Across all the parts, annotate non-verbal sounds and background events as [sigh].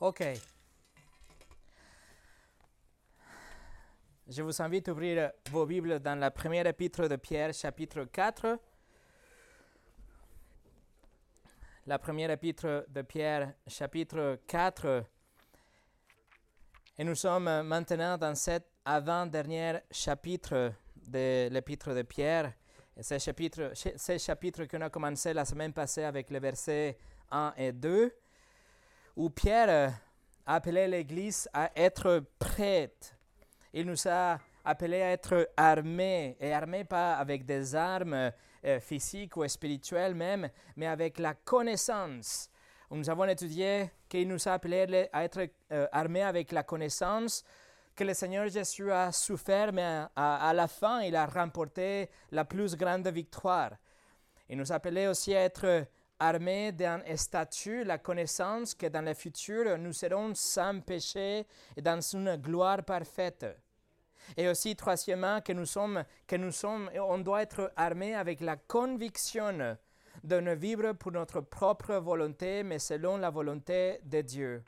OK. Je vous invite à ouvrir vos Bibles dans la première épître de Pierre, chapitre 4. La première épître de Pierre, chapitre 4. Et nous sommes maintenant dans cet avant-dernier chapitre de l'épître de Pierre. Et ce chapitre, ce chapitre qu'on a commencé la semaine passée avec les versets 1 et 2, où Pierre a appelé l'Église à être prête il nous a appelés à être armés, et armés pas avec des armes euh, physiques ou spirituelles même, mais avec la connaissance. Nous avons étudié qu'il nous a appelés à être euh, armés avec la connaissance que le Seigneur Jésus a souffert, mais à, la fin, il a remporté la plus grande victoire. Il nous a appelés aussi à être armés d'un statut, la connaissance que dans le futur, nous serons sans péché et dans une gloire parfaite. Et aussi, troisièmement, que nous sommes, que nous sommes, on doit être armé avec la conviction de ne vivre pour notre propre volonté, mais selon la volonté de Dieu.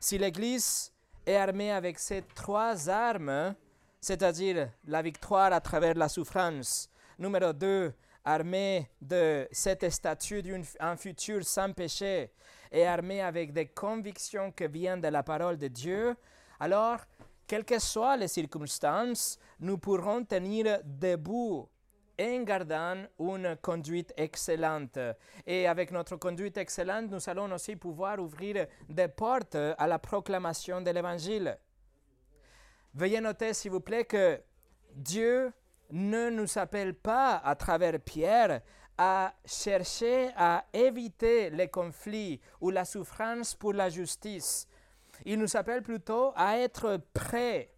Si l'Église est armée avec ces trois armes, c'est-à-dire la victoire à travers la souffrance, numéro deux, armée de cette statut d'un futur sans péché, et armée avec des convictions qui viennent de la parole de Dieu, alors quelles que soient les circonstances, nous pourrons tenir debout en gardant une conduite excellente. Et avec notre conduite excellente, nous allons aussi pouvoir ouvrir des portes à la proclamation de l'Évangile. Veuillez noter, s'il vous plaît, que Dieu ne nous appelle pas, à travers Pierre, à chercher à éviter les conflits ou la souffrance pour la justice, il nous appelle plutôt à être prêts.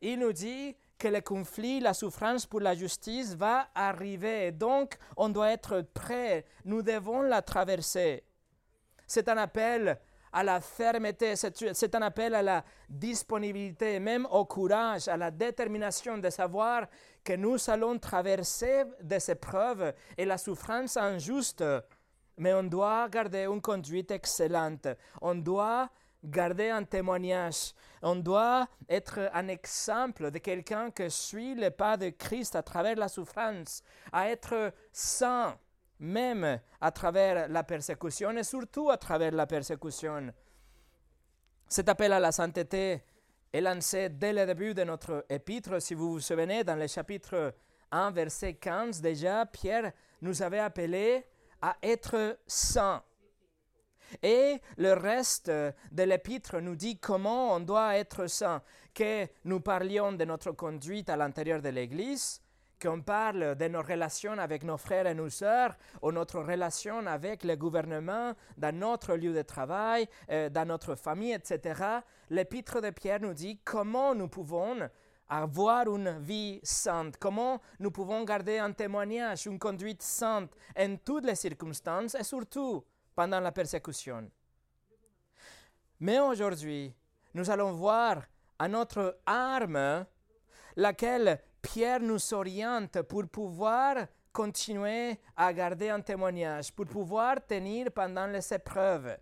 Il nous dit que le conflit, la souffrance pour la justice va arriver. Donc, on doit être prêt. Nous devons la traverser. C'est un appel à la fermeté, c'est un appel à la disponibilité, même au courage, à la détermination de savoir que nous allons traverser des épreuves et la souffrance injuste, mais on doit garder une conduite excellente. On doit garder un témoignage. On doit être un exemple de quelqu'un qui suit le pas de Christ à travers la souffrance, à être saint, même à travers la persécution et surtout à travers la persécution. Cet appel à la sainteté est lancé dès le début de notre épître. Si vous vous souvenez, dans le chapitre 1, verset 15, déjà, Pierre nous avait appelés à être saints. Et le reste de l'épître nous dit comment on doit être saint, que nous parlions de notre conduite à l'intérieur de l'Église, qu'on parle de nos relations avec nos frères et nos sœurs, ou notre relation avec le gouvernement, dans notre lieu de travail, euh, dans notre famille, etc. L'épître de Pierre nous dit comment nous pouvons avoir une vie sainte, comment nous pouvons garder un témoignage, une conduite sainte en toutes les circonstances et surtout pendant la persécution. Mais aujourd'hui, nous allons voir à notre arme laquelle Pierre nous oriente pour pouvoir continuer à garder un témoignage, pour pouvoir tenir pendant les épreuves.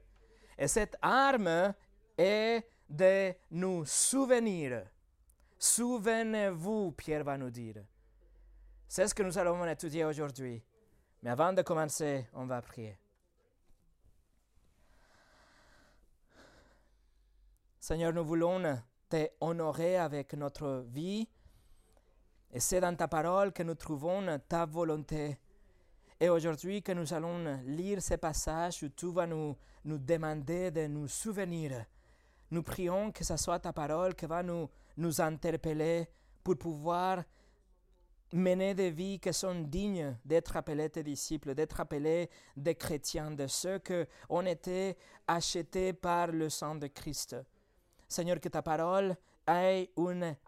Et cette arme est de nous souvenir. Souvenez-vous, Pierre va nous dire. C'est ce que nous allons étudier aujourd'hui. Mais avant de commencer, on va prier. Seigneur, nous voulons te honorer avec notre vie. Et c'est dans ta parole que nous trouvons ta volonté. Et aujourd'hui que nous allons lire ces passages où tu vas nous, demander de nous souvenir. Nous prions que ce soit ta parole qui va nous, interpeller pour pouvoir mener des vies qui sont dignes d'être appelés tes disciples, d'être appelés des chrétiens, de ceux qui ont été achetés par le sang de Christ. Seigneur, que ta parole ait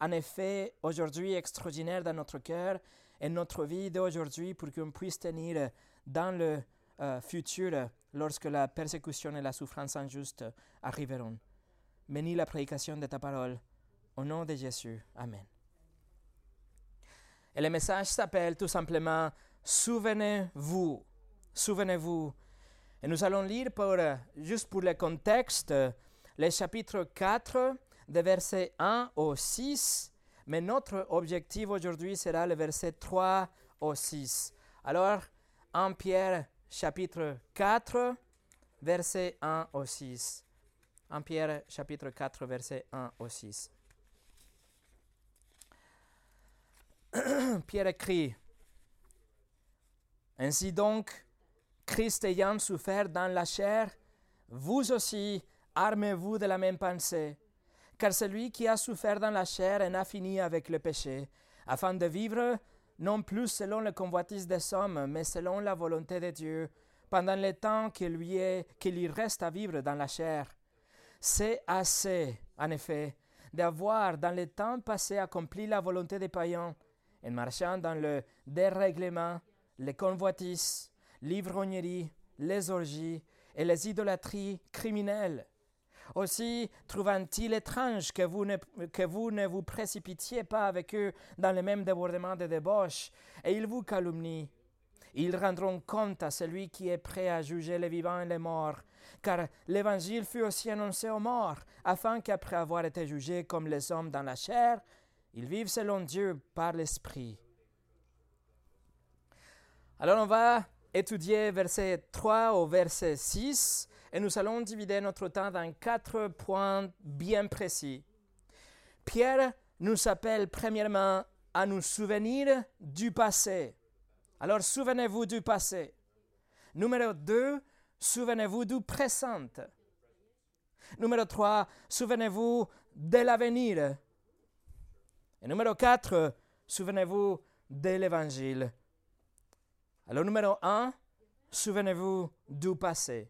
un effet aujourd'hui extraordinaire dans notre cœur et notre vie d'aujourd'hui pour qu'on puisse tenir dans le euh, futur lorsque la persécution et la souffrance injuste arriveront. Bénis la prédication de ta parole. Au nom de Jésus. Amen. Et le message s'appelle tout simplement Souvenez-vous. Souvenez-vous. Et nous allons lire pour, juste pour le contexte le chapitre 4, de versets 1 au 6, mais notre objectif aujourd'hui sera le verset 3 au 6. Alors, en Pierre chapitre 4, verset 1 au 6. En Pierre chapitre 4, verset 1 au 6. [coughs] Pierre écrit, Ainsi donc, Christ ayant souffert dans la chair, vous aussi armez-vous de la même pensée, car celui qui a souffert dans la chair en a fini avec le péché, afin de vivre non plus selon le convoitise des hommes, mais selon la volonté de Dieu, pendant le temps qu'il lui, lui reste à vivre dans la chair. C'est assez, en effet, d'avoir dans le temps passé accompli la volonté des païens, en marchant dans le dérèglement, les convoitises, l'ivrognerie, les orgies et les idolâtries criminelles. Aussi trouvant-il étrange que vous, ne, que vous ne vous précipitiez pas avec eux dans le même débordement de débauche, et ils vous calomnient. Ils rendront compte à celui qui est prêt à juger les vivants et les morts, car l'Évangile fut aussi annoncé aux morts, afin qu'après avoir été jugés comme les hommes dans la chair, ils vivent selon Dieu par l'Esprit. Alors on va étudier verset 3 au verset 6 et nous allons diviser notre temps dans quatre points bien précis. Pierre nous appelle premièrement à nous souvenir du passé. Alors souvenez-vous du passé. Numéro 2, souvenez-vous du présent. Numéro 3, souvenez-vous de l'avenir. Et numéro 4, souvenez-vous de l'Évangile. Alors numéro 1, souvenez-vous du passé.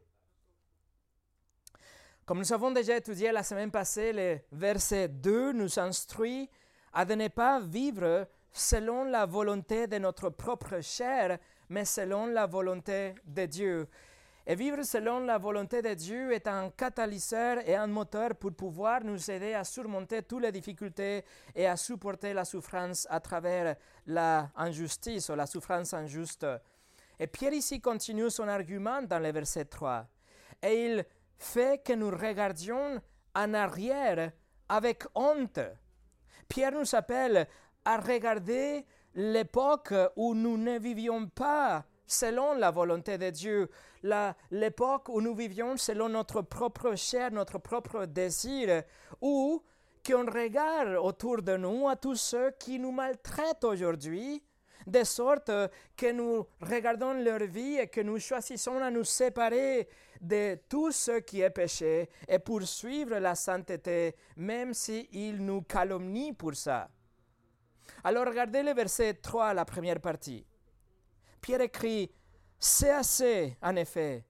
Comme nous avons déjà étudié la semaine passée, le verset 2 nous instruit à ne pas vivre selon la volonté de notre propre chair, mais selon la volonté de Dieu. Et vivre selon la volonté de Dieu est un catalyseur et un moteur pour pouvoir nous aider à surmonter toutes les difficultés et à supporter la souffrance à travers la injustice ou la souffrance injuste. Et Pierre ici continue son argument dans le verset 3. Et il fait que nous regardions en arrière avec honte. Pierre nous appelle à regarder l'époque où nous ne vivions pas selon la volonté de Dieu, l'époque où nous vivions selon notre propre chair, notre propre désir, ou qu'on regarde autour de nous à tous ceux qui nous maltraitent aujourd'hui, de sorte que nous regardons leur vie et que nous choisissons à nous séparer de tout ce qui est péché et poursuivre la sainteté, même s'ils nous calomnient pour ça. Alors regardez le verset 3, la première partie. Pierre écrit, C'est assez, en effet,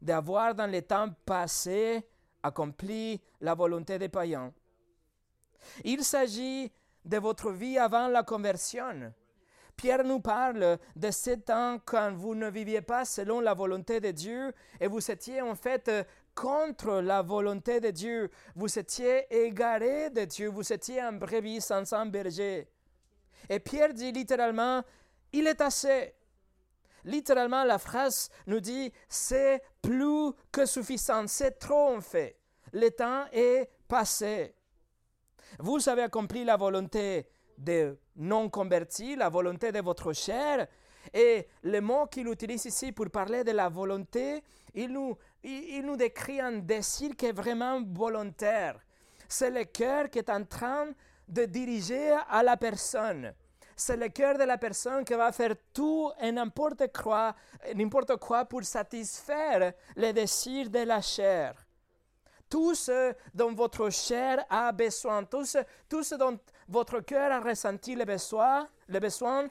d'avoir dans les temps passés accompli la volonté des païens. Il s'agit de votre vie avant la conversion. Pierre nous parle de ce temps quand vous ne viviez pas selon la volonté de Dieu et vous étiez en fait contre la volonté de Dieu. Vous étiez égaré de Dieu. Vous étiez un brebis sans un berger. Et Pierre dit littéralement, il est assez. Littéralement, la phrase nous dit, c'est plus que suffisant, c'est trop en fait. Le temps est passé. Vous avez accompli la volonté de non convertis, la volonté de votre chair. Et le mot qu'il utilise ici pour parler de la volonté, il nous, il nous décrit un désir qui est vraiment volontaire. C'est le cœur qui est en train de diriger à la personne. C'est le cœur de la personne qui va faire tout et n'importe quoi, n'importe quoi pour satisfaire les désirs de la chair. Tout ce dont votre chair a besoin, tout ce, dont votre cœur a ressenti le besoin, le besoin,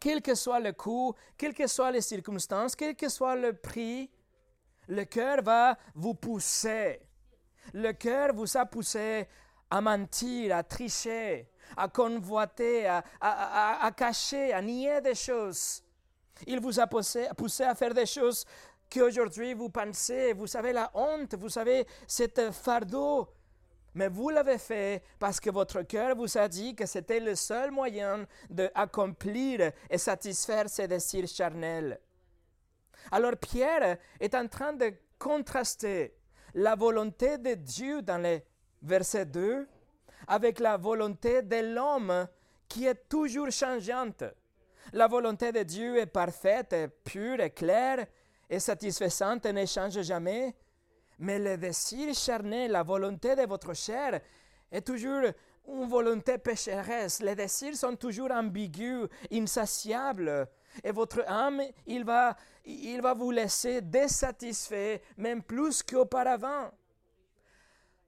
quel que soit le coût, quelles que soient les circonstances, quel que soit le prix, le cœur va vous pousser. Le cœur vous a poussé à mentir, à tricher, à convoiter, à, cacher, à nier des choses. Il vous a poussé à faire des choses qu'aujourd'hui vous pensez, vous savez la honte, vous savez cet fardeau. Mais vous l'avez fait parce que votre cœur vous a dit que c'était le seul moyen d'accomplir et satisfaire ses désirs charnels. Alors Pierre est en train de contraster la volonté de Dieu dans le verset 2 avec la volonté de l'homme qui est toujours changeante. La volonté de Dieu est parfaite, pure, et claire et satisfaisante et ne change jamais. Mais le désir charnel, la volonté de votre chair, est toujours une volonté pécheresse. Les désirs sont toujours ambigus, insatiables. Et votre âme, il va, il va vous laisser désatisfait, même plus qu'auparavant.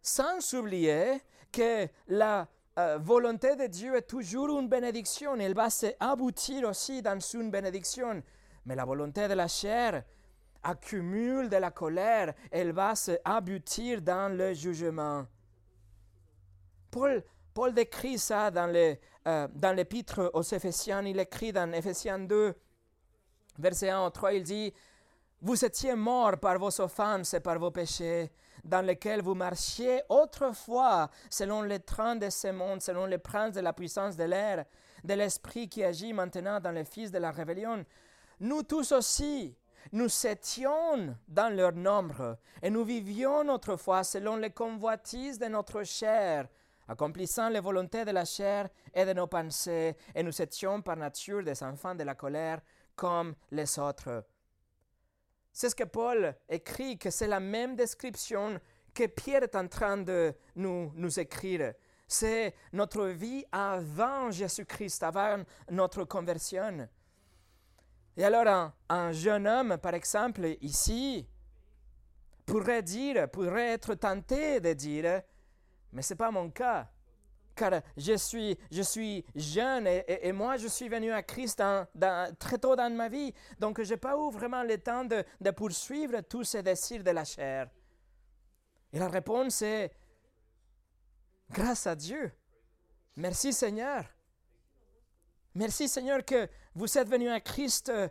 Sans oublier que la euh, volonté de Dieu est toujours une bénédiction. Elle va s'aboutir aussi dans une bénédiction. Mais la volonté de la chair accumule de la colère. Elle va s'aboutir dans le jugement. Paul, Paul décrit ça dans, euh, l'épître aux Éphésiens. Il écrit dans Éphésiens 2, verset 1 au 3, il dit, Vous étiez morts par vos offenses et par vos péchés dans lequel vous marchiez autrefois selon les trains de ce monde, selon les princes de la puissance de l'air, de l'esprit qui agit maintenant dans les fils de la rébellion. Nous tous aussi, nous étions dans leur nombre, et nous vivions autrefois selon les convoitises de notre chair, accomplissant les volontés de la chair et de nos pensées, et nous étions par nature des enfants de la colère comme les autres. C'est ce que Paul écrit, que c'est la même description que Pierre est en train de nous, nous écrire. C'est notre vie avant Jésus-Christ, avant notre conversion. Et alors, un, un, jeune homme, par exemple, ici, pourrait dire, pourrait être tenté de dire, mais ce n'est pas mon cas car je suis, je suis jeune et, moi je suis venu à Christ très tôt dans ma vie, donc je n'ai pas eu vraiment le temps de, de, poursuivre tous ces désirs de la chair. Et la réponse est, grâce à Dieu. Merci Seigneur. Merci Seigneur que vous êtes venu à Christ euh,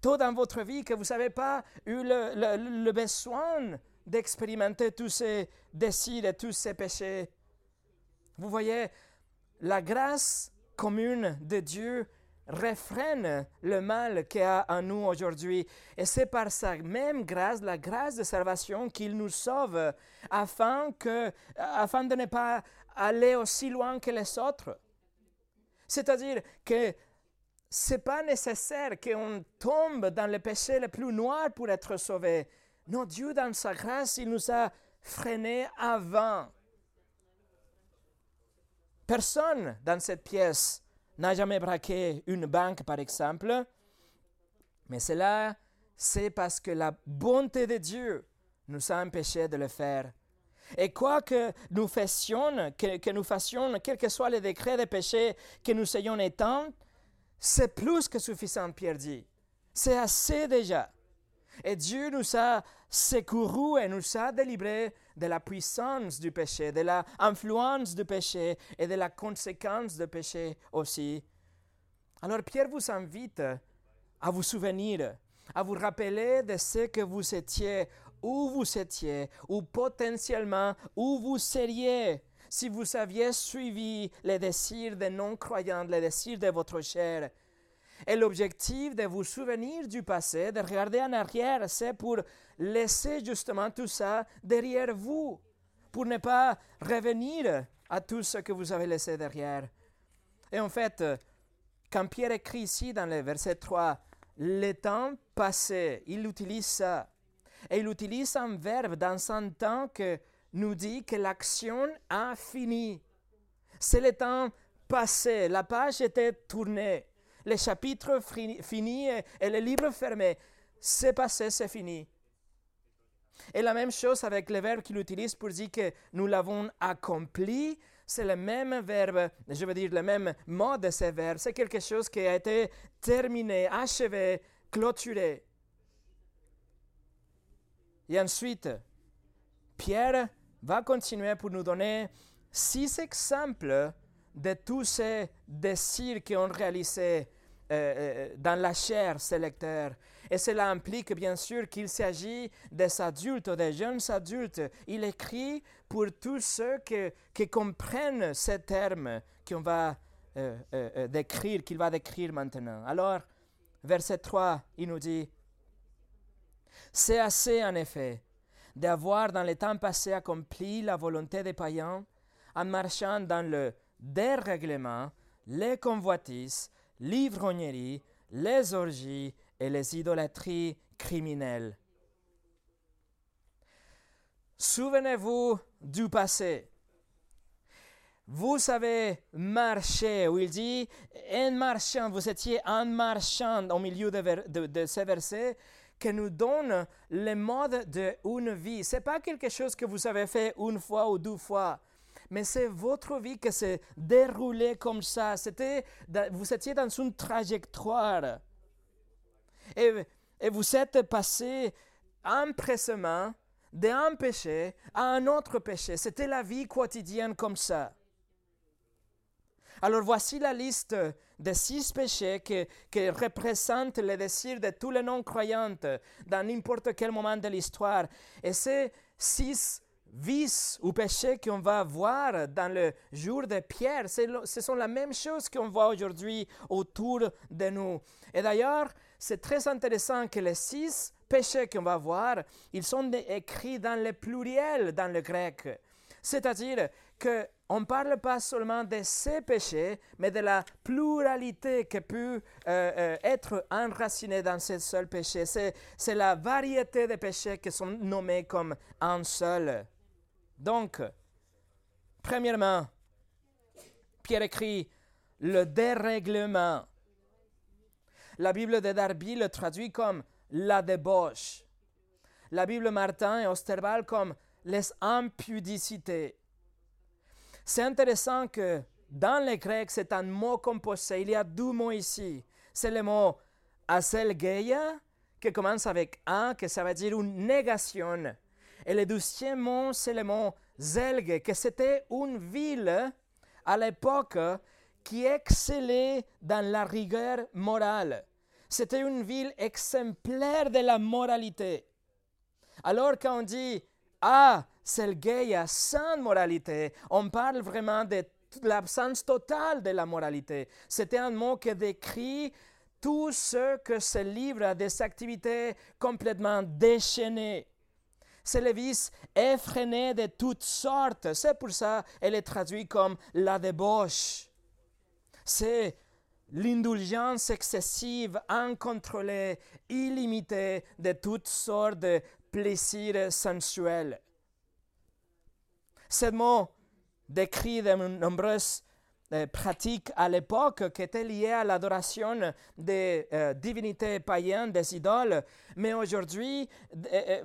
tôt dans votre vie, que vous n'avez pas eu le, besoin d'expérimenter tous ces désirs et tous ces péchés. Vous voyez, la grâce commune de Dieu réfrène le mal qu'il y a en nous aujourd'hui. Et c'est par sa même grâce, la grâce de salvation, qu'il nous sauve afin, que, afin de ne pas aller aussi loin que les autres. C'est-à-dire que ce n'est pas nécessaire qu'on tombe dans le péché le plus noir pour être sauvé. Non, Dieu, dans sa grâce, il nous a freinés avant. Personne dans cette pièce n'a jamais braqué une banque, par exemple, mais cela, c'est parce que la bonté de Dieu nous a empêchés de le faire. Et quoi que nous fassions, que, nous fassions, quel que soit le décret de péché que nous ayons éteint, c'est plus que suffisant, Pierre dit. C'est assez déjà. Et Dieu nous a secourus et nous a délivrés de la puissance du péché, de l'influence du péché et de la conséquence du péché aussi. Alors Pierre vous invite à vous souvenir, à vous rappeler de ce que vous étiez, où vous étiez, ou potentiellement où vous seriez si vous aviez suivi les désirs des non-croyants, les désirs de votre chair. Et l'objectif de vous souvenir du passé, de regarder en arrière, c'est pour laisser justement tout ça derrière vous, pour ne pas revenir à tout ce que vous avez laissé derrière. Et en fait, quand Pierre écrit ici dans le verset 3, le temps passé, il utilise ça. Et il utilise un verbe dans un temps que nous dit que l'action a fini. C'est le temps passé, la page était tournée le chapitre fini et, le livre fermé. C'est passé, c'est fini. Et la même chose avec le verbe qu'il utilise pour dire que nous l'avons accompli, c'est le même verbe, je veux dire le même mot de ce verbe. C'est quelque chose qui a été terminé, achevé, clôturé. Et ensuite, Pierre va continuer pour nous donner six exemples de tous ces désirs qui ont réalisé euh, euh, dans la chair ces lecteurs. Et cela implique bien sûr qu'il s'agit des adultes, des jeunes adultes. Il écrit pour tous ceux qui, comprennent ces termes qu'on va euh, décrire, qu'il va décrire maintenant. Alors, verset 3, il nous dit, C'est assez en effet d'avoir dans les temps passés accompli la volonté des païens en marchant dans le dérèglement, les convoitises, l'ivrognerie, les orgies et les idolâtries criminelles. Souvenez-vous du passé. Vous avez marché, où il dit, en marchant, vous étiez en marchant au milieu de, de, ces versets qui nous donne le mode d'une vie. Ce n'est pas quelque chose que vous avez fait une fois ou deux fois, mais c'est votre vie qui s'est déroulée comme ça. C'était, vous étiez dans une trajectoire. Et, et vous êtes passé empressement d'un péché à un autre péché. C'était la vie quotidienne comme ça. Alors voici la liste des six péchés qui, représentent les désirs de tous les non-croyants dans n'importe quel moment de l'histoire. Et ces six vices ou péchés qu'on va voir dans le jour de Pierre, ce sont la même chose qu'on voit aujourd'hui autour de nous. Et d'ailleurs, c'est très intéressant que les six péchés qu'on va voir, ils sont écrits dans le pluriel dans le grec. C'est-à-dire qu'on ne parle pas seulement de ces péchés, mais de la pluralité qui peut euh, euh, être enracinée dans ce seul péché. C'est la variété de péchés qui sont nommés comme un seul. Donc, premièrement, Pierre écrit le dérèglement. La Bible de Darby le traduit comme la débauche. La Bible Martin et Osterval comme les impudicités. C'est intéressant que dans le grec, c'est un mot composé. Il y a deux mots ici. C'est le mot aselgeia, qui commence avec un, que ça veut dire une négation. Et le deuxième mot, c'est le mot zelge, que c'était une ville à l'époque qui excellait dans la rigueur morale. C'était une ville exemplaire de la moralité. Alors quand on dit Ah, Selgeia sans moralité, on parle vraiment de l'absence totale de la moralité. C'était un mot qui décrit tout ce que se livre à des activités complètement déchaînées. C'est le vice effréné de toutes sortes. C'est pour ça qu'elle est traduite comme la débauche. C'est l'indulgence excessive, incontrôlée, illimitée de toutes sortes de plaisirs sensuels. Ce mot décrit de nombreuses euh, pratiques à l'époque qui étaient liées à l'adoration des euh, divinités païennes, des idoles, mais aujourd'hui, euh,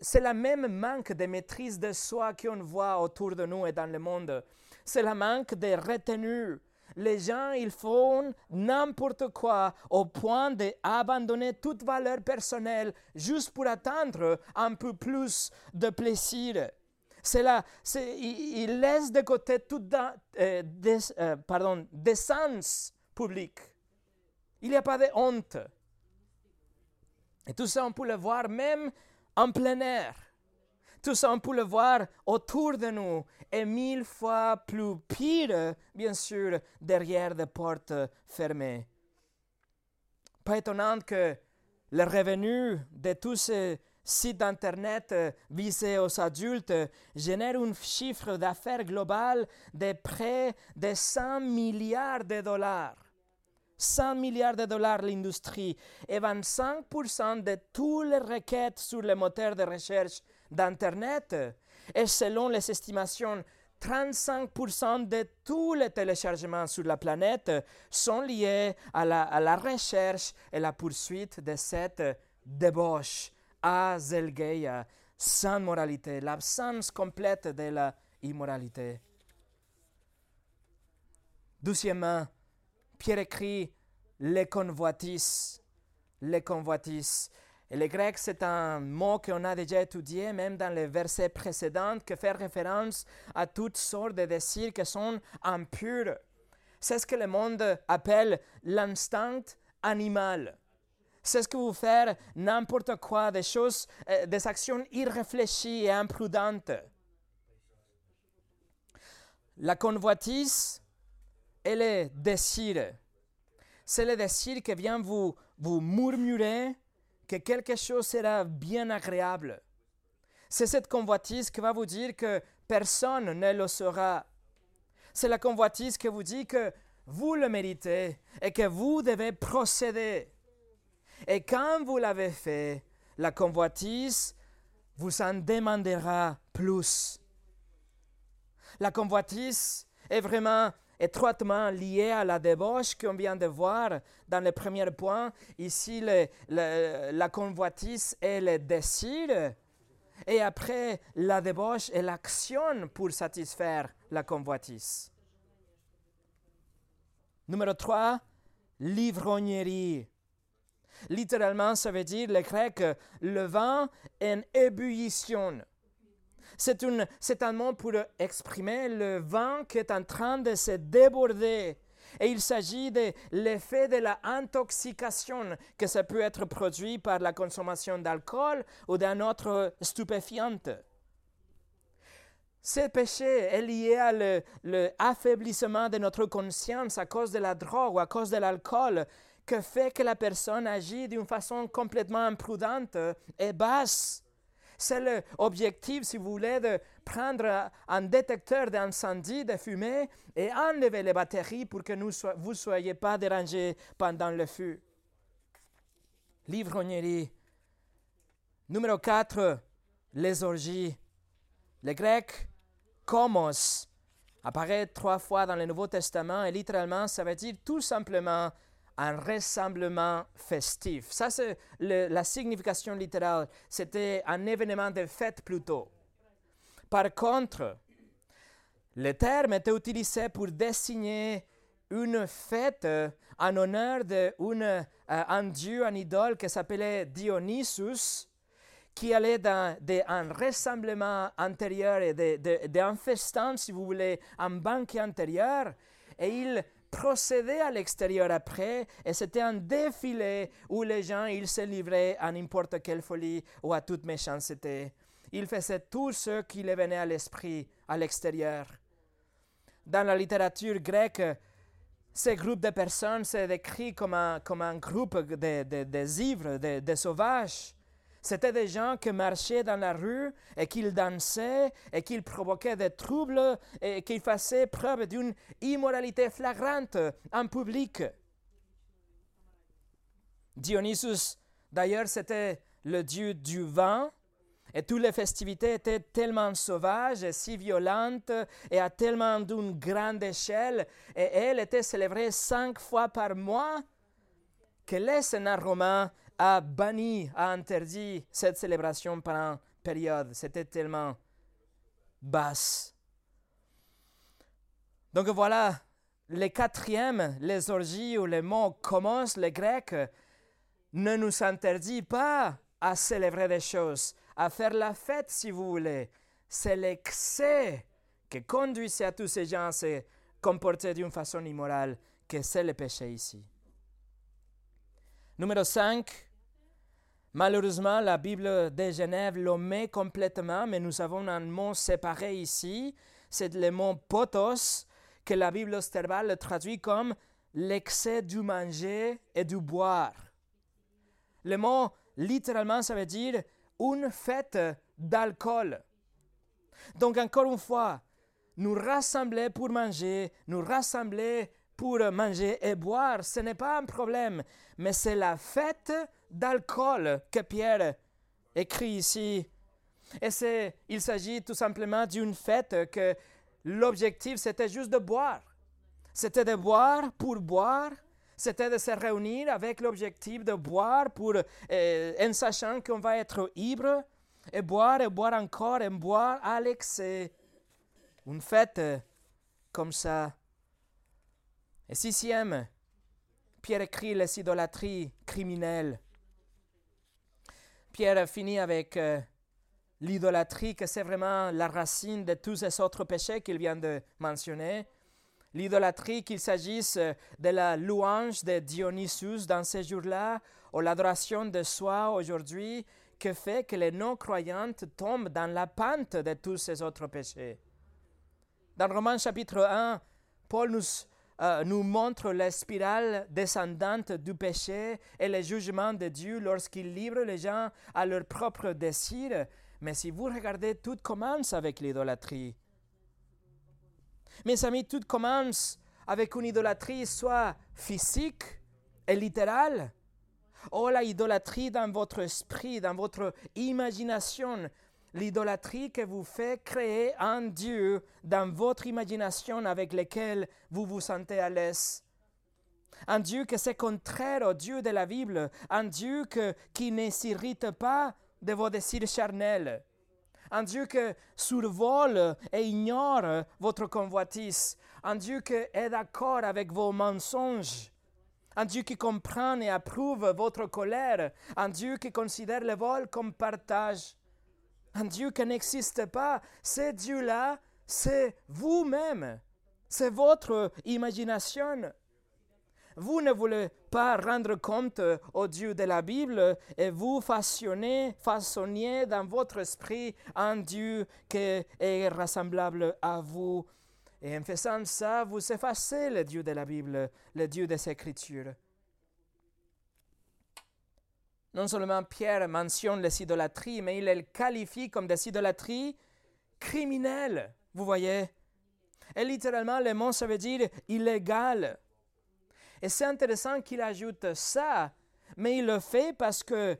c'est le même manque de maîtrise de soi qu'on voit autour de nous et dans le monde. C'est le manque de retenue les gens, ils font n'importe quoi au point d'abandonner toute valeur personnelle juste pour atteindre un peu plus de plaisir. C'est là, ils laissent de côté toute euh, des, euh, pardon. Il n'y a pas de honte. Et tout ça, on peut le voir même en plein air. Tout ça, on peut le voir autour de nous et mille fois plus pire, bien sûr, derrière des portes fermées. Pas étonnant que le revenu de tous ces sites Internet visés aux adultes génère un chiffre d'affaires global de près de 100 milliards de dollars. 100 milliards de dollars l'industrie et 25% de toutes les requêtes sur les moteurs de recherche d'Internet. Et selon les estimations, 35% de tous les téléchargements sur la planète sont liés à la, à la recherche et la poursuite de cette débauche, azelgeia, sans moralité, l'absence complète de la immoralité. Deuxièmement, Pierre écrit les convoitises. Les convoitises. Et le grec, c'est un mot qu'on a déjà étudié, même dans les versets précédents, qui fait référence à toutes sortes de désirs qui sont impurs. C'est ce que le monde appelle l'instinct animal. C'est ce que vous faire n'importe quoi, des choses, euh, des actions irréfléchies et imprudentes. La convoitise et le désir. C'est le désir qui vient vous, vous murmurer que quelque chose sera bien agréable. C'est cette convoitise qui va vous dire que personne ne le saura. C'est la convoitise qui vous dit que vous le méritez et que vous devez procéder. Et quand vous l'avez fait, la convoitise vous en demandera plus. La convoitise est vraiment étroitement liée à la débauche qu'on vient de voir dans le premier point. Ici, la convoitise est le désir. Et après, la débauche est l'action pour satisfaire la convoitise. Numéro 3, l'ivrognerie. Littéralement, ça veut dire le grec le vin en ébullition. C'est, un mot pour exprimer le vin qui est en train de se déborder. Et il s'agit de l'effet de la intoxication que ça peut être produit par la consommation d'alcool ou d'un autre stupéfiant. Ce péché est lié à l'affaiblissement de notre conscience à cause de la drogue ou à cause de l'alcool, que fait que la personne agit d'une façon complètement imprudente et basse. C'est l'objectif, si vous voulez, de prendre un détecteur d'incendie, de fumée, et enlever les batteries pour que vous ne soyez pas dérangés pendant le feu. L'ivrognerie. Numéro 4, les orgies. Le grec komos apparaît trois fois dans le Nouveau Testament et littéralement, ça veut dire tout simplement un rassemblement festif. Ça, c'est la signification littérale. C'était un événement de fête plutôt. Par contre, le terme était utilisé pour désigner une fête en honneur d'un euh, dieu, un idole qui s'appelait Dionysus, qui allait dans un rassemblement antérieur et d'un festin, si vous voulez, un banquet antérieur, et il procédait à l'extérieur après, et c'était un défilé où les gens, ils se livraient à n'importe quelle folie ou à toute méchanceté. Il faisait tout ce qui les venait à l'esprit à l'extérieur. Dans la littérature grecque, ce groupe de personnes s'est décrit comme un, comme un groupe de, de, de ivres, de, de sauvages. C'était des gens qui marchaient dans la rue et qui dansaient et qui provoquaient des troubles et qui faisaient preuve d'une immoralité flagrante en public. Dionysus, d'ailleurs, c'était le dieu du vin. Et toutes les festivités étaient tellement sauvages et si violentes et à tellement d'une grande échelle. Et elles étaient célébrées cinq fois par mois que les sénats romains a banni, a interdit cette célébration pendant une période. C'était tellement basse. Donc voilà, les quatrièmes, les orgies ou les mots commencent, les grecs, ne nous interdit pas à célébrer des choses, à faire la fête si vous voulez. C'est l'excès qui conduisait à tous ces gens à se comporter d'une façon immorale que c'est le péché ici. Numéro 5, malheureusement, la Bible de Genève l'omet complètement, mais nous avons un mot séparé ici. C'est le mot potos, que la Bible Osterval traduit comme l'excès du manger et du boire. Le mot, littéralement, ça veut dire une fête d'alcool. Donc, encore une fois, nous rassembler pour manger, nous rassembler pour manger et boire, ce n'est pas un problème, mais c'est la fête d'alcool que Pierre écrit ici. Et c'est, il s'agit tout simplement d'une fête que l'objectif c'était juste de boire. C'était de boire pour boire, c'était de se réunir avec l'objectif de boire pour, euh, en sachant qu'on va être ivre, et boire et boire encore et boire à l'excès. Une fête comme ça et sixième, Pierre écrit les idolâtries criminelles. Pierre finit avec euh, l'idolâtrie, que c'est vraiment la racine de tous ces autres péchés qu'il vient de mentionner. L'idolâtrie, qu'il s'agisse de la louange de Dionysus dans ces jours-là, ou l'adoration de soi aujourd'hui, que fait que les non-croyantes tombent dans la pente de tous ces autres péchés. Dans Romains chapitre 1, Paul nous euh, nous montre la spirale descendante du péché et le jugement de Dieu lorsqu'il livre les gens à leurs propres désirs. Mais si vous regardez, tout commence avec l'idolâtrie. Mes amis, tout commence avec une idolâtrie soit physique et littérale, ou la idolâtrie dans votre esprit, dans votre imagination, l'idolâtrie que vous fait créer un Dieu dans votre imagination avec lequel vous vous sentez à l'aise. Un Dieu que c'est contraire au Dieu de la Bible, un Dieu que, qui ne s'irrite pas de vos désirs charnels, un Dieu qui survole et ignore votre convoitise, un Dieu qui est d'accord avec vos mensonges, un Dieu qui comprend et approuve votre colère, un Dieu qui considère le vol comme partage, un Dieu qui n'existe pas. Ce Dieu-là, c'est vous-même, c'est votre imagination. Vous ne voulez pas rendre compte au Dieu de la Bible et vous façonnez, façonniez dans votre esprit un Dieu qui est rassemblable à vous. Et en faisant ça, vous effacez le Dieu de la Bible, le Dieu des Écritures. Non seulement Pierre mentionne les idolâtries, mais il les qualifie comme des idolâtries criminelles. Vous voyez? Et littéralement, le mot, ça veut dire illégal. Et c'est intéressant qu'il ajoute ça, mais il le fait parce que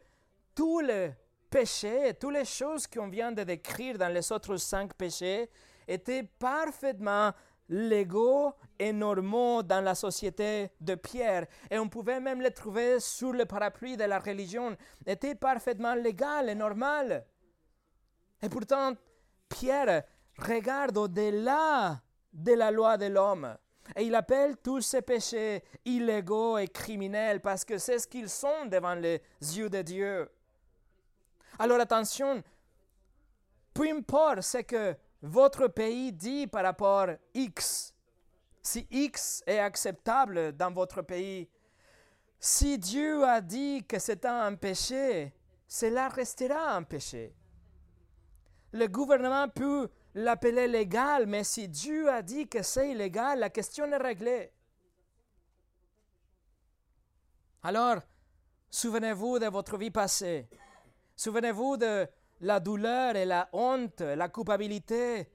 tous les péchés, toutes les choses qu'on vient de décrire dans les autres cinq péchés étaient parfaitement légaux et normaux dans la société de Pierre. Et on pouvait même les trouver sous le parapluie de la religion. Étaient parfaitement légal et normal. Et pourtant, Pierre regarde au-delà de la loi de l'homme. Et il appelle tous ces péchés illégaux et criminels parce que c'est ce qu'ils sont devant les yeux de Dieu. Alors attention, peu importe ce que votre pays dit par rapport à X, si X est acceptable dans votre pays, si Dieu a dit que c'est un péché, cela restera un péché. Le gouvernement peut l'appeler légal, mais si Dieu a dit que c'est illégal, la question est réglée. Alors, souvenez-vous de votre vie passée. Souvenez-vous de la douleur et la honte, la culpabilité.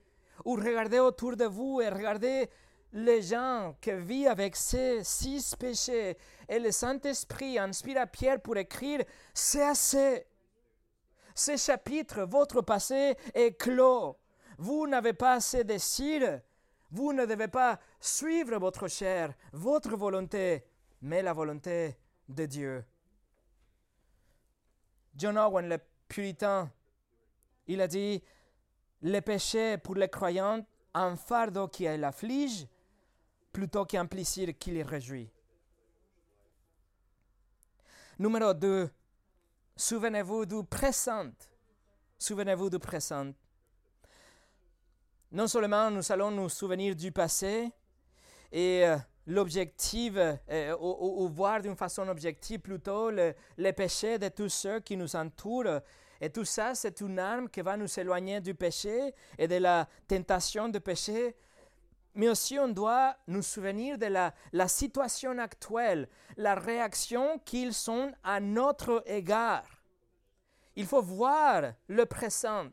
Ou regardez autour de vous et regardez les gens qui vivent avec ces six péchés. Et le Saint-Esprit inspire à Pierre pour écrire, c'est assez. Ce chapitre, votre passé est clos. Vous n'avez pas assez de cire. Vous ne devez pas suivre votre chair, votre volonté, mais la volonté de Dieu. John Owen, le puritain, il a dit, le péché pour les croyants, un fardeau qui l'afflige, plutôt qu'un plaisir qui les réjouit. Numéro 2. Souvenez-vous du présent. Souvenez-vous du présent. Non seulement nous allons nous souvenir du passé et euh, l'objectif, euh, ou, voir d'une façon objective plutôt le, les péchés de tous ceux qui nous entourent. Et tout ça, c'est une arme qui va nous éloigner du péché et de la tentation de péché. Mais aussi, on doit nous souvenir de la, situation actuelle, la réaction qu'ils sont à notre égard. Il faut voir le présent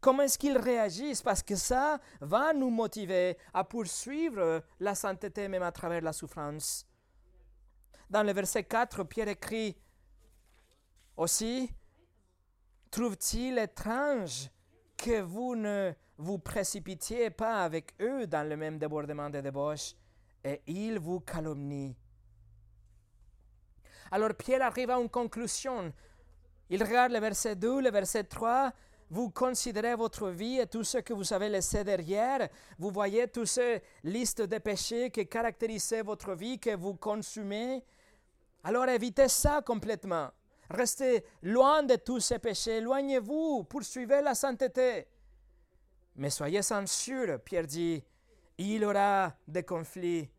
Comment est-ce qu'ils réagissent? Parce que ça va nous motiver à poursuivre la sainteté même à travers la souffrance. Dans le verset 4, Pierre écrit aussi, trouve-t-il étrange que vous ne vous précipitiez pas avec eux dans le même débordement de débauche et ils vous calomnient? Alors Pierre arrive à une conclusion. Il regarde le verset 2, le verset 3, vous considérez votre vie et tout ce que vous avez laissé derrière, vous voyez toutes ces listes de péchés qui caractérisaient votre vie, que vous consumez, alors évitez ça complètement. Restez loin de tous ces péchés, éloignez-vous, poursuivez la sainteté. Mais soyez sans sûr, Pierre dit, il aura des conflits.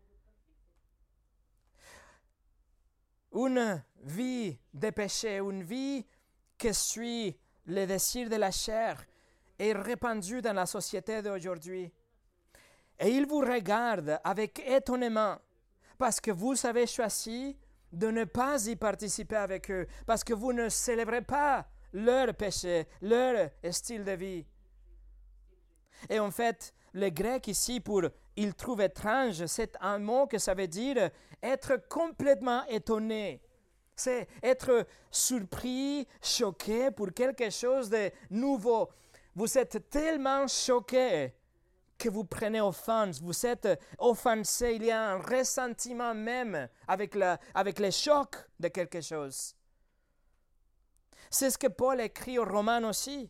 Une vie de péché, une vie qui suit le désir de la chair est répandu dans la société d'aujourd'hui. Et ils vous regardent avec étonnement parce que vous avez choisi de ne pas y participer avec eux, parce que vous ne célébrez pas leur péché, leur style de vie. Et en fait, le grec ici pour il trouve étrange, c'est un mot que ça veut dire être complètement étonné. C'est être surpris, choqué pour quelque chose de nouveau. Vous êtes tellement choqué que vous prenez offense, vous êtes offensé, il y a un ressentiment même avec, la, avec le choc de quelque chose. C'est ce que Paul écrit aux Romains aussi.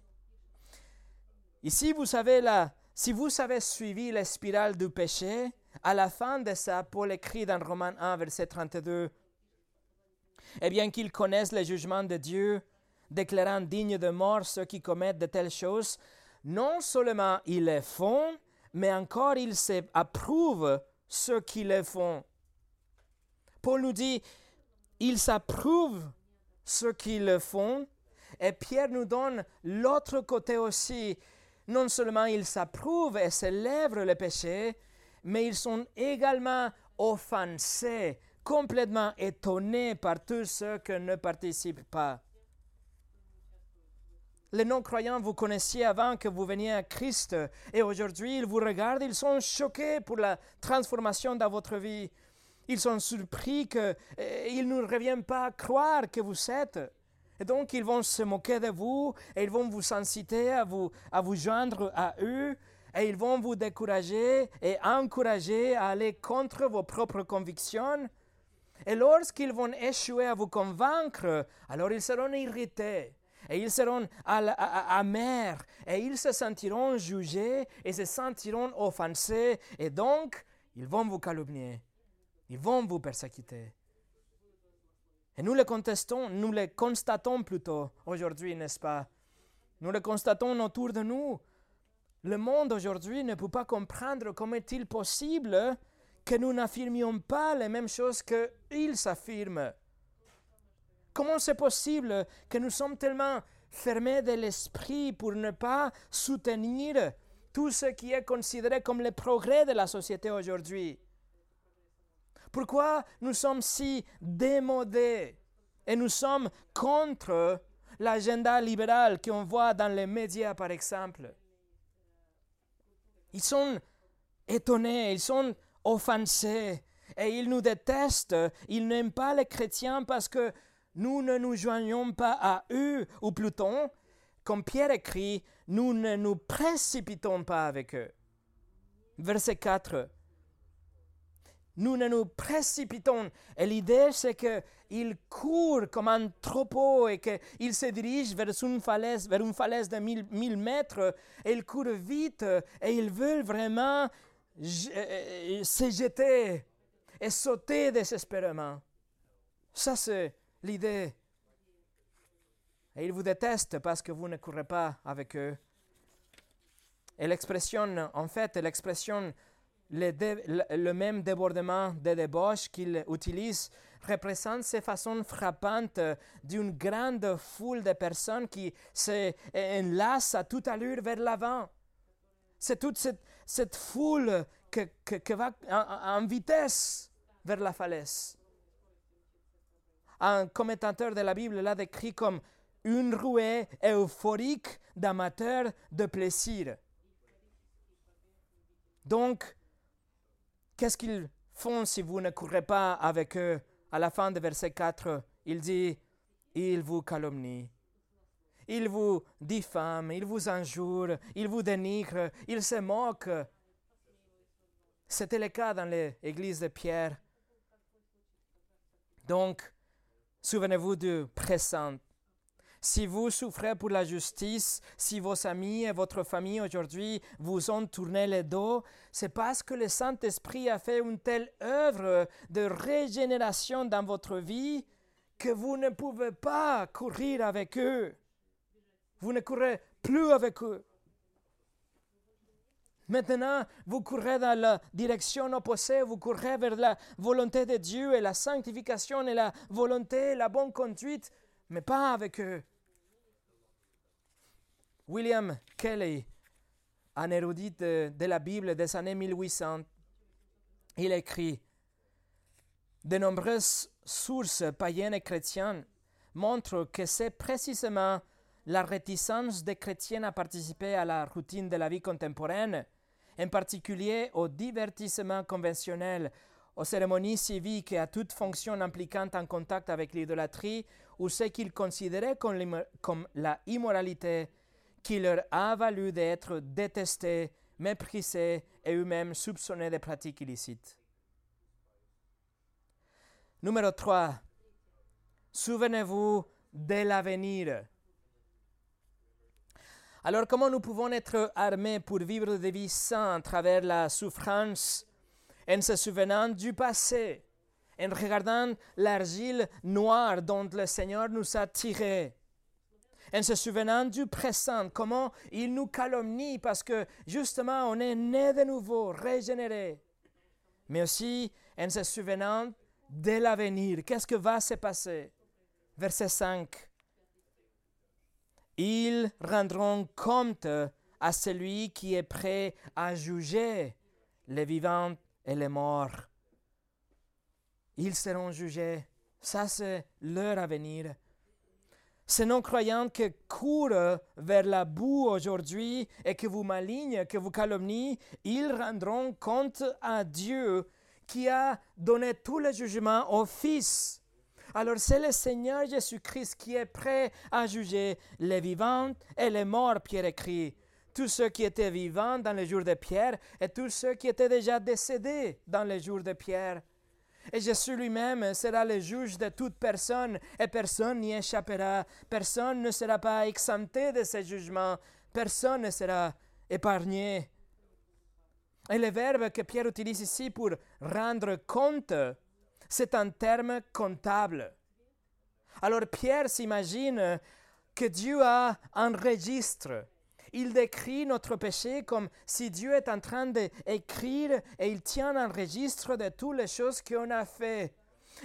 Ici, vous savez, là, si vous avez suivi la spirale du péché, à la fin de ça, Paul écrit dans Romains 1, verset 32, Eh bien qu'ils connaissent le jugement de Dieu, déclarant dignes de mort ceux qui commettent de telles choses, non seulement ils les font, mais encore ils approuvent ceux qui le font. Paul nous dit, ils s'approuvent ceux qui le font, et Pierre nous donne l'autre côté aussi. Non seulement ils s'approuvent et célèbrent le péché, mais ils sont également offensés, complètement étonnés par tous ceux qui ne participent pas les non-croyants vous connaissiez avant que vous veniez à Christ et aujourd'hui ils vous regardent, ils sont choqués pour la transformation dans votre vie. Ils sont surpris qu'ils eh, ne reviennent pas à croire que vous êtes. Et donc ils vont se moquer de vous et ils vont vous inciter à vous, à vous joindre à eux et ils vont vous décourager et encourager à aller contre vos propres convictions. Et lorsqu'ils vont échouer à vous convaincre, alors ils seront irrités et ils seront amers, et ils se sentiront jugés, et se sentiront offensés, et donc ils vont vous calomnier, ils vont vous persécuter. Et nous le contestons, nous le constatons plutôt aujourd'hui, n'est-ce pas? Nous le constatons autour de nous. Le monde aujourd'hui ne peut pas comprendre comment est-il possible que nous n'affirmions pas les mêmes choses qu'ils s'affirment. Comment c'est possible que nous sommes tellement fermés de l'esprit pour ne pas soutenir tout ce qui est considéré comme le progrès de la société aujourd'hui? Pourquoi nous sommes si démodés et nous sommes contre l'agenda libéral qu'on voit dans les médias, par exemple? Ils sont étonnés, ils sont offensés et ils nous détestent. Ils n'aiment pas les chrétiens parce que nous ne nous joignons pas à eux, ou plutôt, comme Pierre écrit, nous ne nous précipitons pas avec eux. Verset 4. Nous ne nous précipitons. Et l'idée, c'est qu'ils courent comme un troupeau et qu'ils se dirigent vers une falaise, vers une falaise de 1000 mètres. Et ils courent vite et ils veulent vraiment euh, euh, se jeter et sauter désespérément. Ça, c'est l'idée. Et ils vous détestent parce que vous ne courez pas avec eux. Et l'expression, en fait, l'expression, le, même débordement de débauche qu'ils utilisent représente ces façons frappantes d'une grande foule de personnes qui s'enlacent à toute allure vers l'avant. C'est toute cette, foule qui va en vitesse vers la falaise un commentateur de la Bible l'a décrit comme une rouée euphorique d'amateurs de plaisir. Donc, qu'est-ce qu'ils font si vous ne courez pas avec eux? À la fin de verset 4, il dit, ils vous calomnient. Ils vous diffament, ils vous injurent, ils vous dénigrent, ils se moquent. C'était le cas dans l'église de Pierre. Donc, Souvenez-vous du présent. Si vous souffrez pour la justice, si vos amis et votre famille aujourd'hui vous ont tourné le dos, c'est parce que le Saint-Esprit a fait une telle œuvre de régénération dans votre vie que vous ne pouvez pas courir avec eux. Vous ne courez plus avec eux. Maintenant, vous courez dans la direction opposée, vous courez vers la volonté de Dieu et la sanctification et la volonté, la bonne conduite, mais pas avec eux. William Kelly, un érudit de, de la Bible des années 1800, il écrit De nombreuses sources païennes et chrétiennes montrent que c'est précisément la réticence des chrétiens à participer à la routine de la vie contemporaine, en particulier au divertissement conventionnel, aux cérémonies civiques et à toute fonction impliquant un contact avec l'idolâtrie ou ce qu'ils considéraient comme, la immoralité qui leur a valu d'être détestés, méprisés et eux-mêmes soupçonnés de pratiques illicites. Numéro 3. Souvenez-vous de l'avenir. Alors comment nous pouvons être armés pour vivre des vies saines à travers la souffrance en se souvenant du passé, en regardant l'argile noire dont le Seigneur nous a tirés, en se souvenant du présent, comment il nous calomnie parce que justement on est né de nouveau, régénéré, mais aussi en se souvenant de l'avenir, qu'est-ce que va se passer? Verset 5. Ils rendront compte à celui qui est prêt à juger les vivants et les morts. Ils seront jugés. Ça, c'est leur avenir. Ces non-croyants qui courent vers la boue aujourd'hui et que vous malignent, que vous calomnient, ils rendront compte à Dieu qui a donné tous les jugements au Fils. Alors c'est le Seigneur Jésus-Christ qui est prêt à juger les vivants et les morts, Pierre écrit tous ceux qui étaient vivants dans les jours de Pierre et tous ceux qui étaient déjà décédés dans les jours de Pierre. Et Jésus lui-même sera le juge de toute personne et personne n'y échappera. Personne ne sera pas exempté de ce jugement. Personne ne sera épargné. Et le verbe que Pierre utilise ici pour rendre compte, c'est un terme comptable. Alors Pierre s'imagine que Dieu a un registre il décrit notre péché comme si Dieu est en train d'écrire et il tient un registre de toutes les choses qu'on a fait.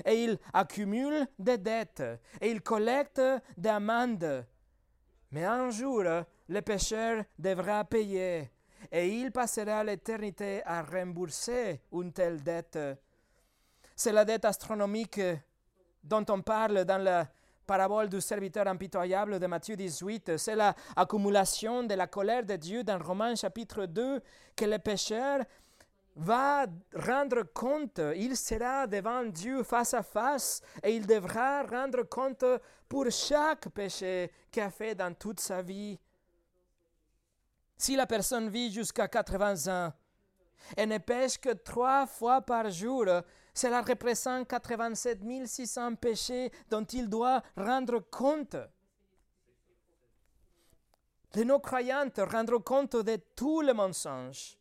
Et il accumule des dettes et il collecte des amendes. Mais un jour, le pécheur devra payer et il passera l'éternité à rembourser une telle dette. C'est la dette astronomique dont on parle dans la parabole du serviteur impitoyable de Matthieu 18, c'est l'accumulation de la colère de Dieu dans Romains chapitre 2 que le pécheur va rendre compte, il sera devant Dieu face à face et il devra rendre compte pour chaque péché qu'il a fait dans toute sa vie. Si la personne vit jusqu'à 80 ans et ne pêche que trois fois par jour, cela représente 87 600 péchés dont il doit rendre compte. Les non-croyants rendront compte de tous les mensonges.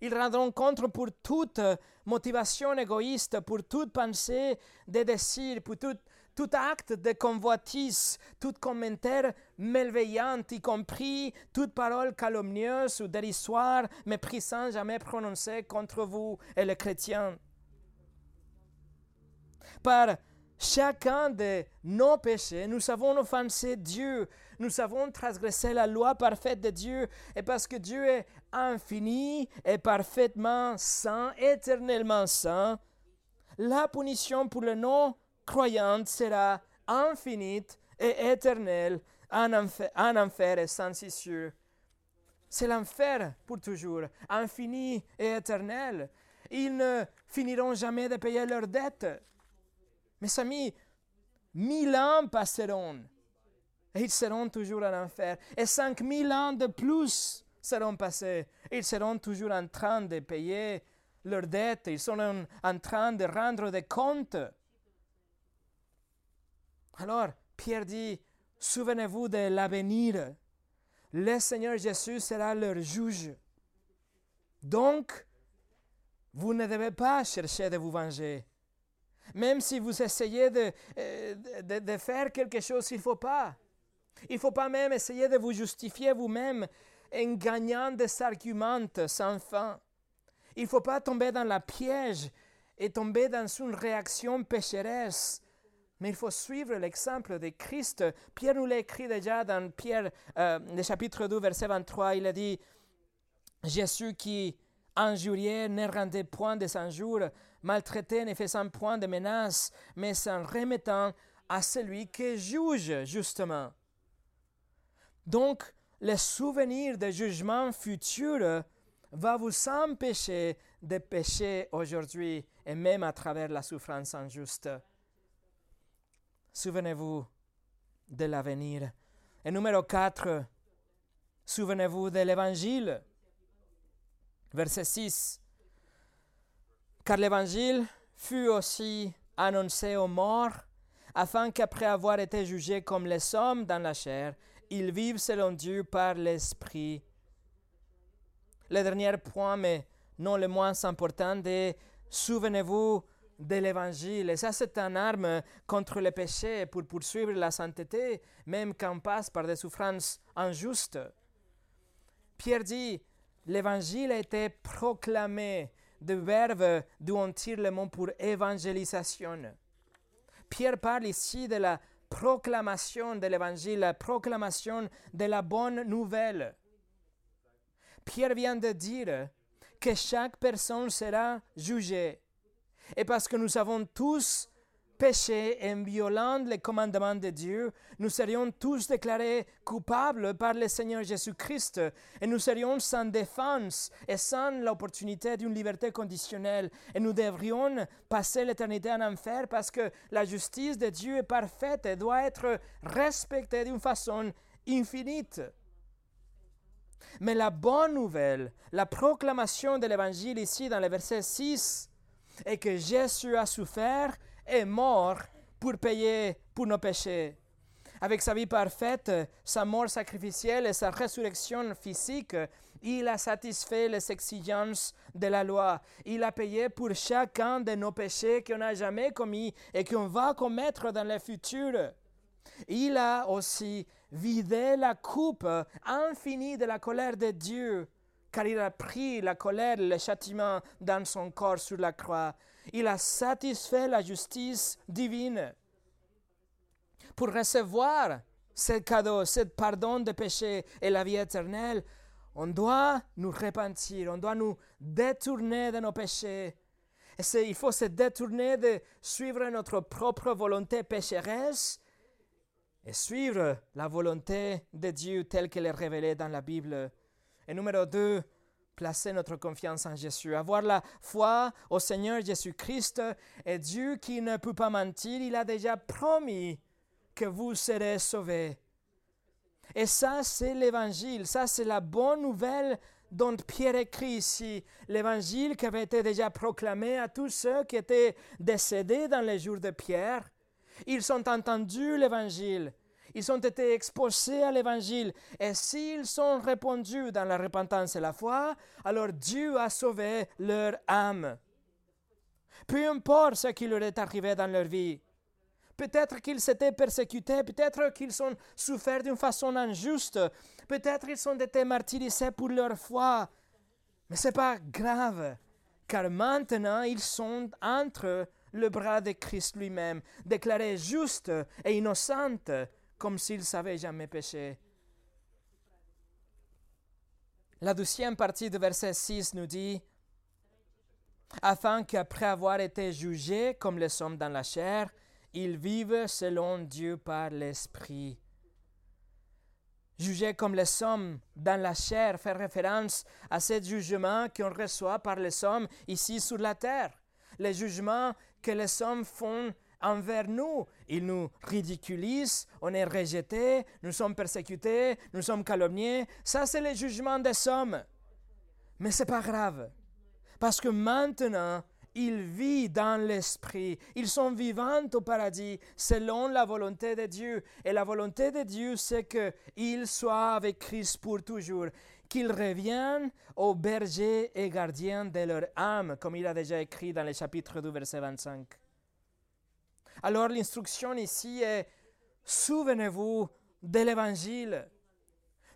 Ils rendront compte pour toute motivation égoïste, pour toute pensée de désir, pour tout, tout acte de convoitise, tout commentaire malveillant, y compris toute parole calomnieuse ou dérisoire, méprisant jamais prononcée contre vous et les chrétiens par chacun de nos péchés, nous avons offensé Dieu, nous avons transgressé la loi parfaite de Dieu, et parce que Dieu est infini et parfaitement saint, éternellement saint, la punition pour le non-croyant sera infinie et éternelle en enfer, en enfer et sans issue. C'est l'enfer pour toujours, infini et éternel. Ils ne finiront jamais de payer leurs dettes. Mes amis, mille ans passeront et ils seront toujours en enfer. Et cinq mille ans de plus seront passés. Ils seront toujours en train de payer leurs dettes. Ils seront en train de rendre des comptes. Alors, Pierre dit, souvenez-vous de l'avenir. Le Seigneur Jésus sera leur juge. Donc, vous ne devez pas chercher de vous venger. Même si vous essayez euh, de, de, faire quelque chose, il ne faut pas. Il ne faut pas même essayer de vous justifier vous-même en gagnant des arguments sans fin. Il ne faut pas tomber dans la piège et tomber dans une réaction pécheresse. Mais il faut suivre l'exemple de Christ. Pierre nous l'a écrit déjà dans Pierre, euh, le chapitre 2, verset 23. Il a dit Jésus qui injuriait ne rendait point des injures, maltraité ne faisant point de menaces, mais s'en remettant à celui qui juge justement. Donc, le souvenir des jugements futurs va vous empêcher de pécher aujourd'hui et même à travers la souffrance injuste. Souvenez-vous de l'avenir. Et numéro 4, souvenez-vous de l'Évangile. Verset 6. Car l'Évangile fut aussi annoncé aux morts, afin qu'après avoir été jugés comme les hommes dans la chair, ils vivent selon Dieu par l'Esprit. Le dernier point, mais non le moins important, est souvenez-vous de l'Évangile. Et ça, c'est une arme contre le péché pour poursuivre la sainteté, même quand on passe par des souffrances injustes. Pierre dit, l'Évangile a été proclamé, de verbe d'où on tire le mot pour évangélisation. Pierre parle ici de la proclamation de l'Évangile, la proclamation de la bonne nouvelle. Pierre vient de dire que chaque personne sera jugée. Et parce que nous avons tous péché en violant les commandements de Dieu, nous serions tous déclarés coupables par le Seigneur Jésus-Christ et nous serions sans défense et sans l'opportunité d'une liberté conditionnelle et nous devrions passer l'éternité en enfer parce que la justice de Dieu est parfaite et doit être respectée d'une façon infinite. Mais la bonne nouvelle, la proclamation de l'Évangile ici dans le verset 6, est que Jésus a souffert et mort pour payer pour nos péchés. Avec sa vie parfaite, sa mort sacrificielle et sa résurrection physique, il a satisfait les exigences de la loi. Il a payé pour chacun de nos péchés qu'on n'a jamais commis et qu'on va commettre dans le futur. Il a aussi vidé la coupe infinie de la colère de Dieu, car il a pris la colère, le châtiment dans son corps sur la croix. Il a satisfait la justice divine. Pour recevoir ce cadeau, ce pardon de péché et la vie éternelle, on doit nous repentir, on doit nous détourner de nos péchés. Et il faut se détourner de suivre notre propre volonté pécheresse et suivre la volonté de Dieu telle qu'elle est révélée dans la Bible. Et numéro 2, placer notre confiance en Jésus, avoir la foi au Seigneur Jésus-Christ et Dieu qui ne peut pas mentir, il a déjà promis que vous serez sauvés. Et ça, c'est l'évangile, ça, c'est la bonne nouvelle dont Pierre écrit ici, l'évangile qui avait été déjà proclamé à tous ceux qui étaient décédés dans les jours de Pierre. Ils ont entendu l'évangile. Ils ont été exposés à l'évangile. Et s'ils ont répondu dans la repentance et la foi, alors Dieu a sauvé leur âme. Peu importe ce qui leur est arrivé dans leur vie. Peut-être qu'ils s'étaient persécutés, peut-être qu'ils ont souffert d'une façon injuste, peut-être qu'ils ont été martyrisés pour leur foi. Mais ce n'est pas grave, car maintenant ils sont entre le bras de Christ lui-même, déclaré juste et innocente, comme s'il savait jamais péché. La deuxième partie du verset 6 nous dit, afin qu'après avoir été jugés comme les sommes dans la chair, ils vivent selon Dieu par l'Esprit. Jugés comme les sommes dans la chair fait référence à ce jugement qu'on reçoit par les hommes ici sur la terre. Les jugements que les hommes font envers nous. Ils nous ridiculisent, on est rejetés, nous sommes persécutés, nous sommes calomniés. Ça, c'est le jugement des hommes. Mais ce n'est pas grave. Parce que maintenant, ils vivent dans l'esprit. Ils sont vivants au paradis selon la volonté de Dieu. Et la volonté de Dieu, c'est qu'ils soient avec Christ pour toujours. Qu'ils reviennent aux bergers et gardiens de leur âme, comme il a déjà écrit dans le chapitre 2, verset 25. Alors l'instruction ici est, souvenez-vous de l'Évangile.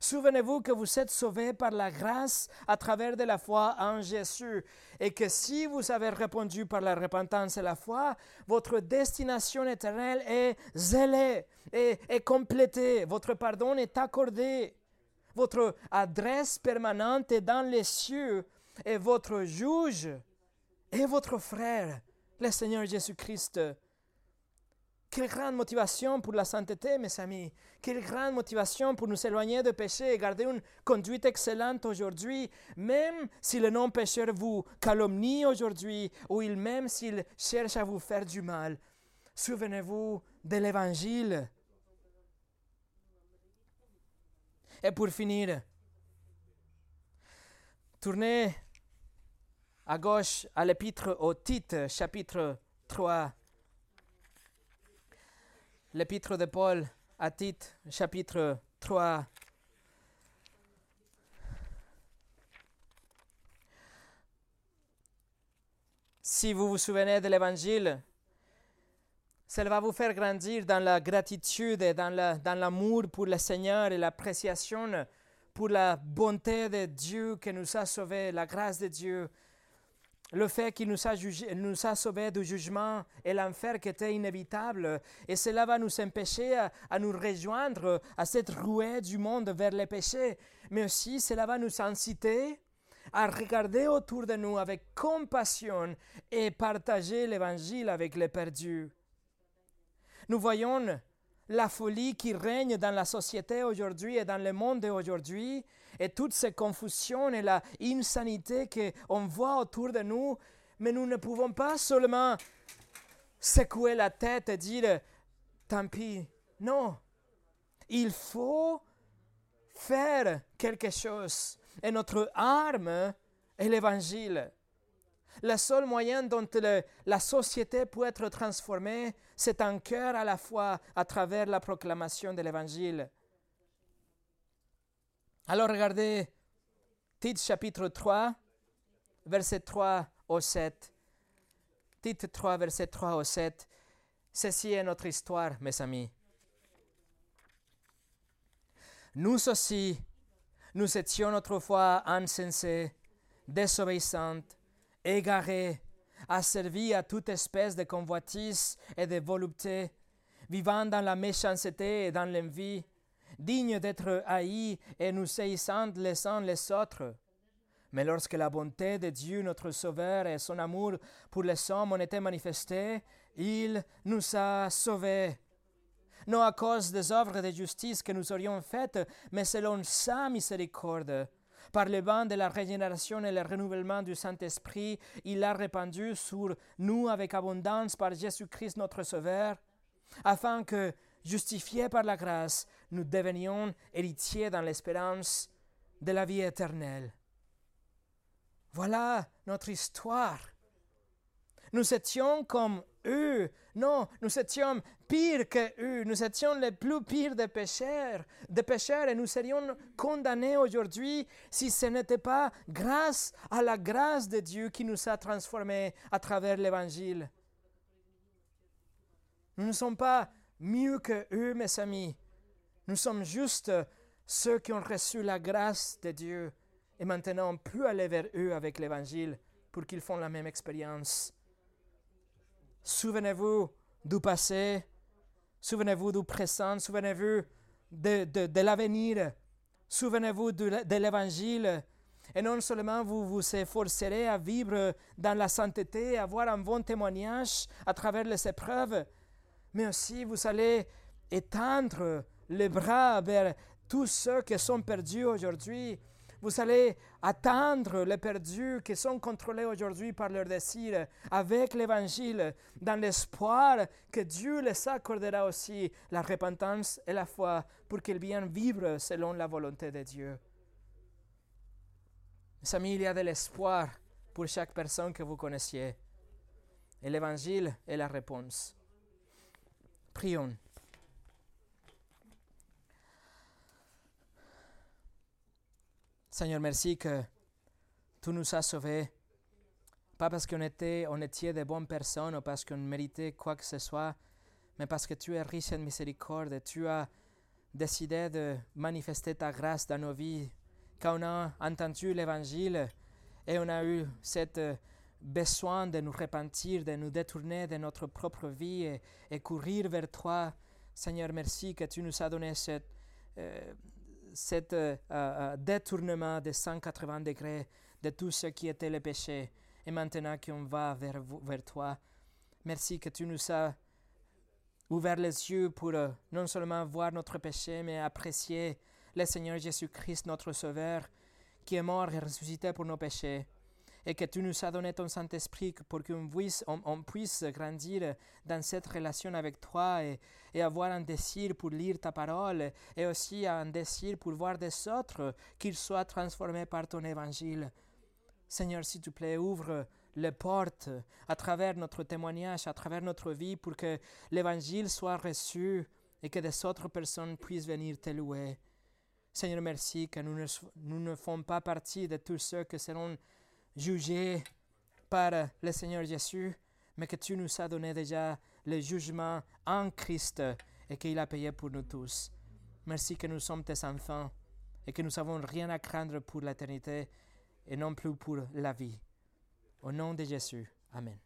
Souvenez-vous que vous êtes sauvés par la grâce à travers de la foi en Jésus et que si vous avez répondu par la repentance et la foi, votre destination éternelle est zélée et est complétée. Votre pardon est accordé. Votre adresse permanente est dans les cieux et votre juge est votre frère, le Seigneur Jésus-Christ. Quelle grande motivation pour la sainteté, mes amis. Quelle grande motivation pour nous éloigner de péché et garder une conduite excellente aujourd'hui, même si le non-pécheur vous calomnie aujourd'hui, ou il même s'il cherche à vous faire du mal. Souvenez-vous de l'Évangile. Et pour finir, tournez à gauche à l'épître au titre, chapitre 3. L'épître de Paul à titre, chapitre 3. Si vous vous souvenez de l'Évangile, cela va vous faire grandir dans la gratitude et dans l'amour pour le Seigneur et l'appréciation pour la bonté de Dieu qui nous a sauvés, la grâce de Dieu, le fait qu'il nous a, sauvés du jugement et l'enfer qui était inévitable. Et cela va nous empêcher à, nous rejoindre à cette rouée du monde vers le péché. Mais aussi, cela va nous inciter à regarder autour de nous avec compassion et partager l'évangile avec les perdus. Nous voyons la folie qui règne dans la société aujourd'hui et dans le monde d'aujourd'hui, et toutes ces confusions et la insanité qu'on voit autour de nous, mais nous ne pouvons pas seulement secouer la tête et dire tant pis. Non, il faut faire quelque chose. Et notre arme est l'évangile. Le seul moyen dont la société peut être transformée, c'est un cœur à la fois à travers la proclamation de l'Évangile. Alors regardez Tite chapitre 3, verset 3 au 7. Tite 3, verset 3 au 7. Ceci est notre histoire, mes amis. Nous aussi, nous étions autrefois insensés, désobéissants, égarés, asservis à toute espèce de convoitise et de volupté, vivant dans la méchanceté et dans l'envie, dignes d'être haïs et nous saisissant les uns les autres. Mais lorsque la bonté de Dieu notre Sauveur et son amour pour les hommes ont été manifestés, il nous a sauvés. Non à cause des œuvres de justice que nous aurions faites, mais selon sa miséricorde par le vent de la régénération et le renouvellement du Saint-Esprit, il l'a répandu sur nous avec abondance par Jésus-Christ notre Sauveur, afin que, justifiés par la grâce, nous devenions héritiers dans l'espérance de la vie éternelle. Voilà notre histoire. Nous étions comme eux. Non, nous étions pires que eux. Nous étions les plus pires des pécheurs, des pécheurs et nous serions condamnés aujourd'hui si ce n'était pas grâce à la grâce de Dieu qui nous a transformés à travers l'Évangile. Nous ne sommes pas mieux que eux, mes amis. Nous sommes juste ceux qui ont reçu la grâce de Dieu et maintenant on peut aller vers eux avec l'Évangile pour qu'ils font la même expérience. Souvenez-vous du passé, souvenez-vous du présent, souvenez-vous de, de, l'avenir, souvenez-vous de, de l'Évangile. Et non seulement vous vous efforcerez à vivre dans la sainteté, à avoir un bon témoignage à travers les épreuves, mais aussi vous allez étendre les bras vers tous ceux qui sont perdus aujourd'hui vous allez attendre les perdus qui sont contrôlés aujourd'hui par leurs désirs avec l'Évangile, dans l'espoir que Dieu les accordera aussi la repentance et la foi pour qu'ils viennent vivre selon la volonté de Dieu. Mes amis, il y a de l'espoir pour chaque personne que vous connaissiez. Et l'Évangile est la réponse. Prions. Seigneur, merci que tu nous as sauvés. Pas parce qu'on était, on était de bonnes personnes ou parce qu'on méritait quoi que ce soit, mais parce que tu es riche en miséricorde et tu as décidé de manifester ta grâce dans nos vies. Quand on a entendu l'Évangile et on a eu cette besoin de nous repentir, de nous détourner de notre propre vie et, courir vers toi, Seigneur, merci que tu nous as donné cette, euh, cet euh, euh, détournement de 180 degrés de tout ce qui était le péché. Et maintenant qu'on va vers, vers toi, merci que tu nous as ouvert les yeux pour euh, non seulement voir notre péché, mais apprécier le Seigneur Jésus-Christ, notre Sauveur, qui est mort et ressuscité pour nos péchés. Et que tu nous as donné ton Saint-Esprit pour qu'on puisse, grandir dans cette relation avec toi et, avoir un désir pour lire ta parole et aussi un désir pour voir des autres qu'ils soient transformés par ton évangile. Seigneur, s'il te plaît, ouvre les portes à travers notre témoignage, à travers notre vie, pour que l'évangile soit reçu et que des autres personnes puissent venir te louer. Seigneur, merci que nous ne, nous pas partie de tous ceux qui seront jugés par le Seigneur Jésus, mais que tu nous as donné déjà le jugement en Christ et qu'il a payé pour nous tous. Merci que nous sommes tes enfants et que nous n'avons rien à craindre pour l'éternité et non plus pour la vie. Au nom de Jésus. Amen.